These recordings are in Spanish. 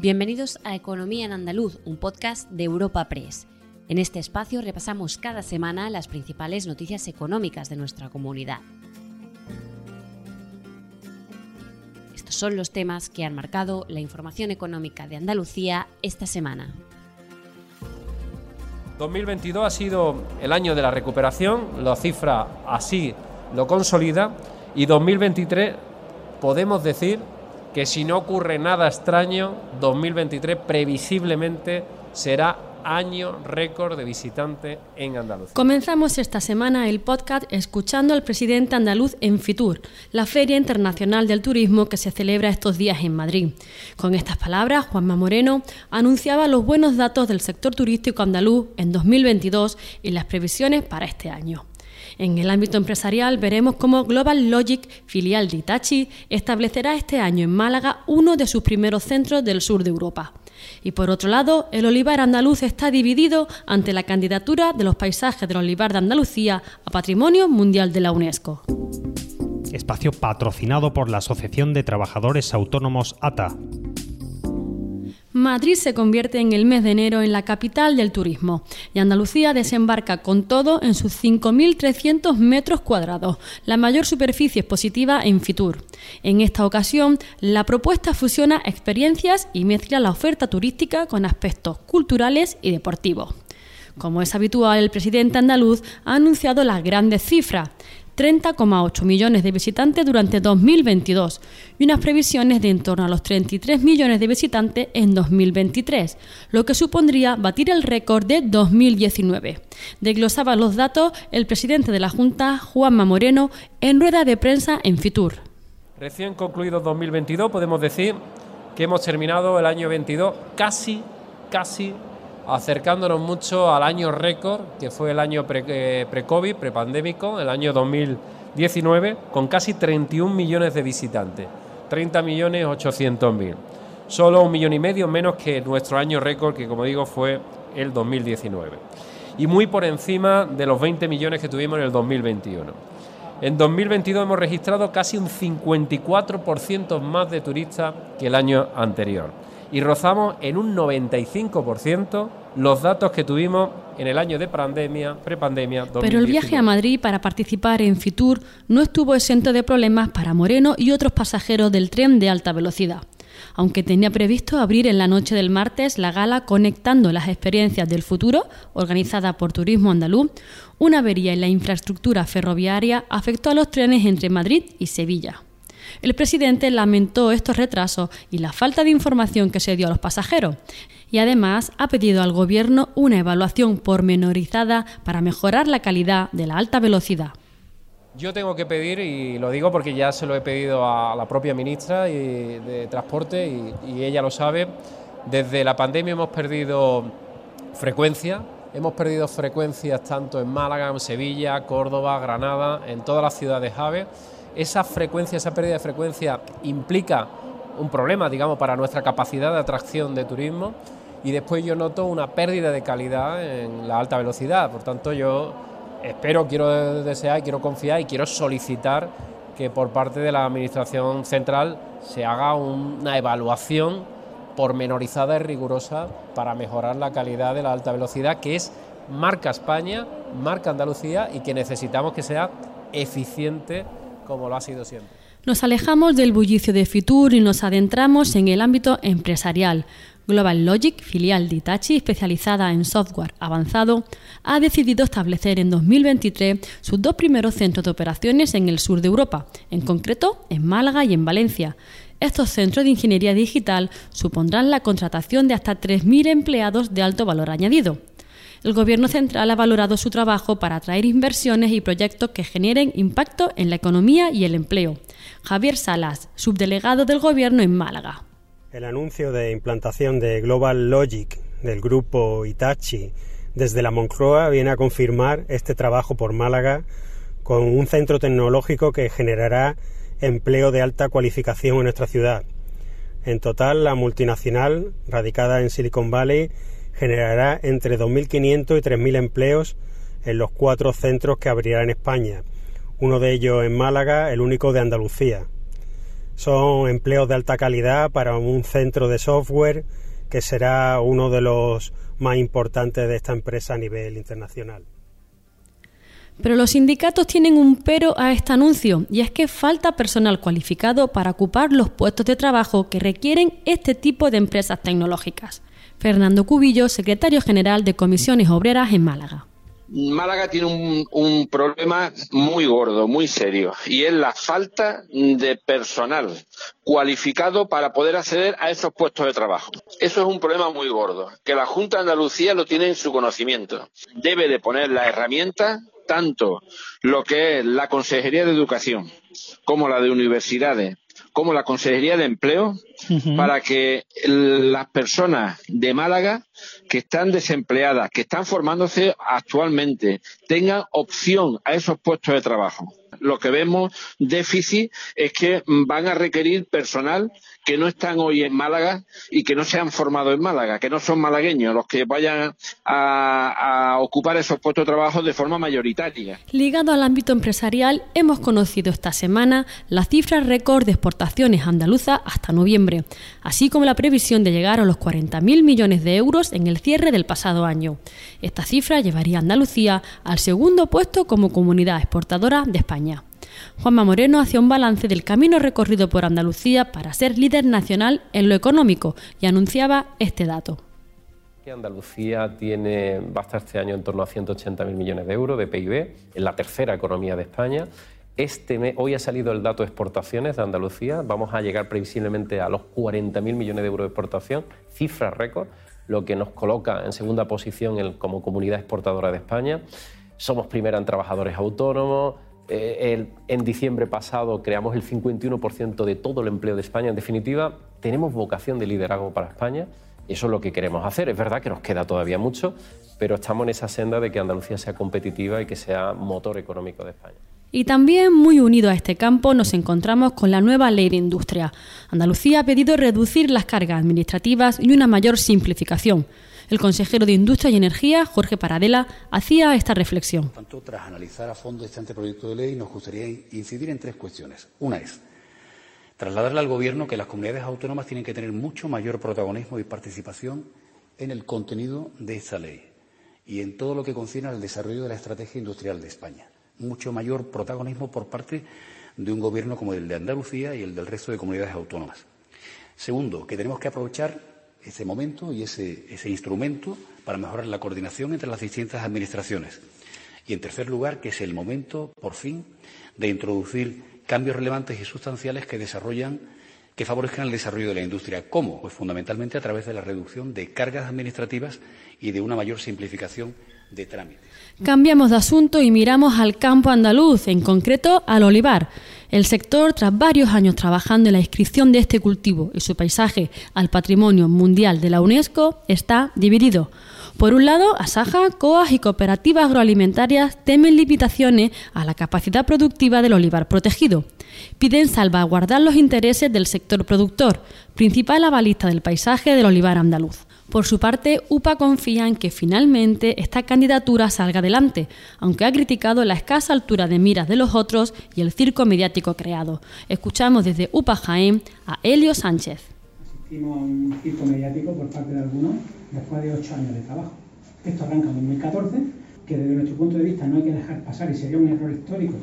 Bienvenidos a Economía en Andaluz, un podcast de Europa Press. En este espacio repasamos cada semana las principales noticias económicas de nuestra comunidad. Estos son los temas que han marcado la información económica de Andalucía esta semana. 2022 ha sido el año de la recuperación, la cifra así lo consolida, y 2023 podemos decir que si no ocurre nada extraño, 2023 previsiblemente será año récord de visitantes en Andalucía. Comenzamos esta semana el podcast escuchando al presidente andaluz en Fitur, la Feria Internacional del Turismo que se celebra estos días en Madrid. Con estas palabras, Juanma Moreno anunciaba los buenos datos del sector turístico andaluz en 2022 y las previsiones para este año. En el ámbito empresarial veremos cómo Global Logic, filial de Itachi, establecerá este año en Málaga uno de sus primeros centros del sur de Europa. Y por otro lado, el olivar andaluz está dividido ante la candidatura de los paisajes del olivar de Andalucía a Patrimonio Mundial de la UNESCO. Espacio patrocinado por la Asociación de Trabajadores Autónomos ATA. Madrid se convierte en el mes de enero en la capital del turismo y Andalucía desembarca con todo en sus 5.300 metros cuadrados, la mayor superficie expositiva en Fitur. En esta ocasión, la propuesta fusiona experiencias y mezcla la oferta turística con aspectos culturales y deportivos. Como es habitual, el presidente andaluz ha anunciado las grandes cifras. 30,8 millones de visitantes durante 2022 y unas previsiones de en torno a los 33 millones de visitantes en 2023, lo que supondría batir el récord de 2019. Desglosaba los datos el presidente de la Junta, Juanma Moreno, en rueda de prensa en Fitur. Recién concluido 2022 podemos decir que hemos terminado el año 22 casi, casi acercándonos mucho al año récord, que fue el año eh, pre-COVID, pre-pandémico, el año 2019, con casi 31 millones de visitantes, 30 millones 800 mil. Solo un millón y medio menos que nuestro año récord, que como digo fue el 2019. Y muy por encima de los 20 millones que tuvimos en el 2021. En 2022 hemos registrado casi un 54% más de turistas que el año anterior y rozamos en un 95% los datos que tuvimos en el año de pandemia, prepandemia. Pero el viaje a Madrid para participar en Fitur no estuvo exento de problemas para Moreno y otros pasajeros del tren de alta velocidad. Aunque tenía previsto abrir en la noche del martes la gala Conectando las experiencias del futuro, organizada por Turismo Andaluz, una avería en la infraestructura ferroviaria afectó a los trenes entre Madrid y Sevilla. El presidente lamentó estos retrasos y la falta de información que se dio a los pasajeros y además ha pedido al Gobierno una evaluación pormenorizada para mejorar la calidad de la alta velocidad. Yo tengo que pedir, y lo digo porque ya se lo he pedido a la propia ministra de Transporte y, ella lo sabe, desde la pandemia hemos perdido frecuencia, hemos perdido frecuencias tanto en Málaga, en Sevilla, Córdoba, Granada, en todas las ciudades AVE esa frecuencia, esa pérdida de frecuencia implica un problema, digamos, para nuestra capacidad de atracción de turismo y después yo noto una pérdida de calidad en la alta velocidad. Por tanto, yo espero, quiero desear, quiero confiar y quiero solicitar que por parte de la Administración Central se haga una evaluación pormenorizada y rigurosa para mejorar la calidad de la alta velocidad, que es marca España, marca Andalucía y que necesitamos que sea eficiente como lo ha sido siempre. Nos alejamos del bullicio de Fitur y nos adentramos en el ámbito empresarial. Global Logic, filial de Itachi especializada en software avanzado, ha decidido establecer en 2023 sus dos primeros centros de operaciones en el sur de Europa, en concreto en Málaga y en Valencia. Estos centros de ingeniería digital supondrán la contratación de hasta 3.000 empleados de alto valor añadido el Gobierno central ha valorado su trabajo para atraer inversiones y proyectos que generen impacto en la economía y el empleo. Javier Salas, subdelegado del Gobierno en Málaga. El anuncio de implantación de Global Logic del grupo Itachi desde la Moncloa viene a confirmar este trabajo por Málaga con un centro tecnológico que generará empleo de alta cualificación en nuestra ciudad. En total, la multinacional, radicada en Silicon Valley, generará entre 2.500 y 3.000 empleos en los cuatro centros que abrirá en España, uno de ellos en Málaga, el único de Andalucía. Son empleos de alta calidad para un centro de software que será uno de los más importantes de esta empresa a nivel internacional. Pero los sindicatos tienen un pero a este anuncio, y es que falta personal cualificado para ocupar los puestos de trabajo que requieren este tipo de empresas tecnológicas. Fernando Cubillo, secretario general de Comisiones Obreras en Málaga. Málaga tiene un, problema muy gordo, muy serio, y es la falta de personal cualificado para poder acceder a esos puestos de trabajo. Eso es un problema muy gordo, que la Junta de Andalucía lo tiene en su conocimiento. Debe de poner las herramientas, tanto lo que es la Consejería de Educación como la de Universidades, como la Consejería de Empleo para que las personas de Málaga que están desempleadas, que están formándose actualmente, tengan opción a esos puestos de trabajo. Lo que vemos déficit es que van a requerir personal que no están hoy en Málaga y que no se han formado en Málaga, que no son malagueños los que vayan a, ocupar esos puestos de trabajo de forma mayoritaria. Ligado al ámbito empresarial, hemos conocido esta semana las cifras récord de exportaciones andaluzas hasta noviembre, así como la previsión de llegar a los 40.000 millones de euros en el cierre del pasado año. Esta cifra llevaría a Andalucía al segundo puesto como comunidad exportadora de España. Juanma Moreno hacía un balance del camino recorrido por Andalucía para ser líder nacional en lo económico y anunciaba este dato. Andalucía tiene, va a estar este año en torno a 180.000 millones de euros de PIB, en la tercera economía de España. Este hoy ha salido el dato de exportaciones de Andalucía, vamos a llegar previsiblemente a los 40.000 millones de euros de exportación, cifra récord, lo que nos coloca en segunda posición como comunidad exportadora de España. Somos primera en trabajadores autónomos, eh, en diciembre pasado creamos el 51% de todo el empleo de España. En definitiva, tenemos vocación de liderazgo para España eso es lo que queremos hacer. Es verdad que nos queda todavía mucho, pero estamos en esa senda de que Andalucía sea competitiva y que sea motor económico de España. Y también muy unido a este campo nos encontramos con la nueva ley de industria. Andalucía ha pedido reducir las cargas administrativas y una mayor simplificación. El consejero de Industria y Energía, Jorge Paradela, hacía esta reflexión. Tanto, tras analizar a fondo este anteproyecto de ley, nos gustaría incidir en tres cuestiones. Una es trasladarle al Gobierno que las comunidades autónomas tienen que tener mucho mayor protagonismo y participación en el contenido de esta ley y en todo lo que concierne al desarrollo de la estrategia industrial de España. Mucho mayor protagonismo por parte de un Gobierno como el de Andalucía y el del resto de comunidades autónomas. Segundo, que tenemos que aprovechar ese momento y ese, ese instrumento para mejorar la coordinación entre las distintas administraciones. Y, en tercer lugar, que es el momento, por fin, de introducir cambios relevantes y sustanciales que desarrollan que favorezcan el desarrollo de la industria. ¿Cómo? Pues fundamentalmente a través de la reducción de cargas administrativas y de una mayor simplificación de. Cambiamos de asunto y miramos al campo andaluz, en concreto al olivar. El sector, tras varios años trabajando en la inscripción de este cultivo y su paisaje al Patrimonio Mundial de la UNESCO, está dividido. Por un lado, Asaja, COAS y cooperativas agroalimentarias temen limitaciones a la capacidad productiva del olivar protegido. Piden salvaguardar los intereses del sector productor, principal avalista del paisaje del olivar andaluz. Por su parte, UPA confía en que finalmente esta candidatura salga adelante, aunque ha criticado la escasa altura de miras de los otros y el circo mediático creado. Escuchamos desde UPA Jaén a Helio Sánchez. Asistimos a un circo mediático por parte de algunos después de ocho años de trabajo. Esto arranca en 2014, que desde nuestro punto de vista no hay que dejar pasar y sería un error histórico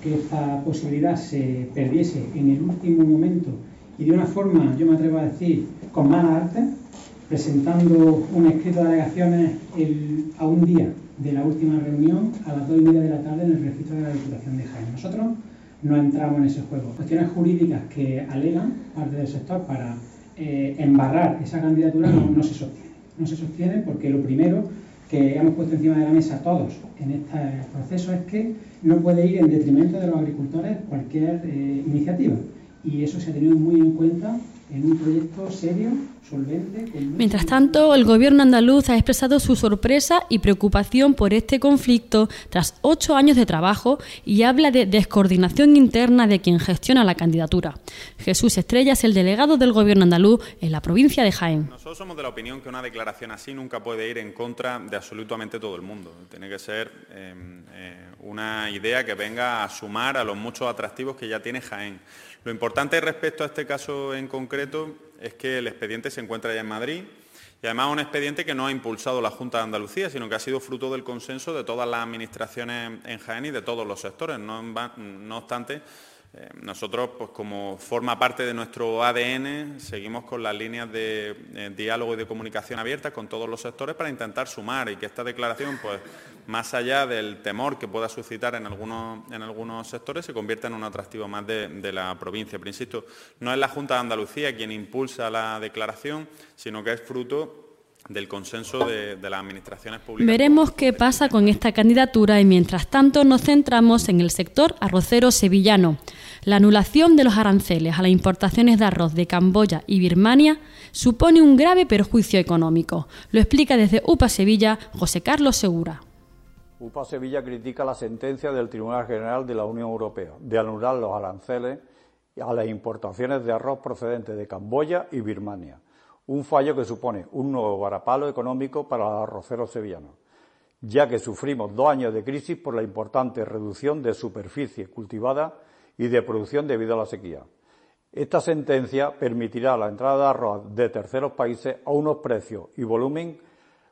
que esta posibilidad se perdiese en el último momento y de una forma, yo me atrevo a decir, con mala arte presentando un escrito de alegaciones a un día de la última reunión a las dos y media de la tarde en el registro de la Diputación de Jaén. Nosotros no entramos en ese juego. Cuestiones jurídicas que alegan parte del sector para eh, embarrar esa candidatura no, se sostiene. No se sostiene porque lo primero que hemos puesto encima de la mesa todos en este proceso es que no puede ir en detrimento de los agricultores cualquier eh, iniciativa. Y eso se ha tenido muy en cuenta en un proyecto serio. Mientras tanto, el gobierno andaluz ha expresado su sorpresa y preocupación por este conflicto tras ocho años de trabajo y habla de descoordinación interna de quien gestiona la candidatura. Jesús Estrella es el delegado del gobierno andaluz en la provincia de Jaén. Nosotros somos de la opinión que una declaración así nunca puede ir en contra de absolutamente todo el mundo. Tiene que ser eh, eh, una idea que venga a sumar a los muchos atractivos que ya tiene Jaén. Lo importante respecto a este caso en concreto es que el expediente se encuentra ya en Madrid y además un expediente que no ha impulsado la Junta de Andalucía, sino que ha sido fruto del consenso de todas las administraciones en Jaén y de todos los sectores. No, obstante, eh, nosotros, pues como forma parte de nuestro ADN, seguimos con las líneas de eh, diálogo y de comunicación abiertas con todos los sectores para intentar sumar y que esta declaración, pues más allá del temor que pueda suscitar en algunos, en algunos sectores, se convierta en un atractivo más de, la provincia. Pero insisto, no es la Junta de Andalucía quien impulsa la declaración, sino que es fruto del consenso de, las administraciones públicas. Veremos qué pasa con esta candidatura y mientras tanto nos centramos en el sector arrocero sevillano. La anulación de los aranceles a las importaciones de arroz de Camboya y Birmania supone un grave perjuicio económico. Lo explica desde UPA Sevilla José Carlos Segura. UPA Sevilla critica la sentencia del Tribunal General de la Unión Europea de anular los aranceles a las importaciones de arroz procedentes de Camboya y Birmania un fallo que supone un nuevo varapalo económico para los arroceros sevillanos, ya que sufrimos dos años de crisis por la importante reducción de superficie cultivada y de producción debido a la sequía. Esta sentencia permitirá la entrada de arroz de terceros países a unos precios y volumen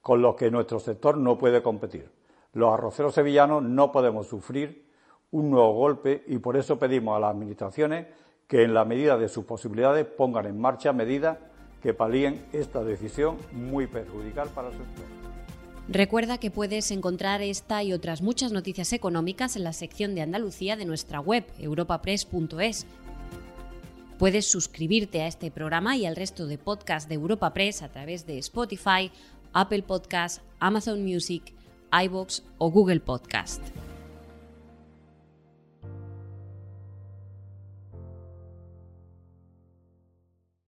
con los que nuestro sector no puede competir. Los arroceros sevillanos no podemos sufrir un nuevo golpe y por eso pedimos a las Administraciones que, en la medida de sus posibilidades, pongan en marcha medidas que palíen esta decisión muy perjudicial para el sector. Recuerda que puedes encontrar esta y otras muchas noticias económicas en la sección de Andalucía de nuestra web, europapress.es. Puedes suscribirte a este programa y al resto de podcasts de Europa Press a través de Spotify, Apple Podcasts, Amazon Music, iBox o Google Podcast.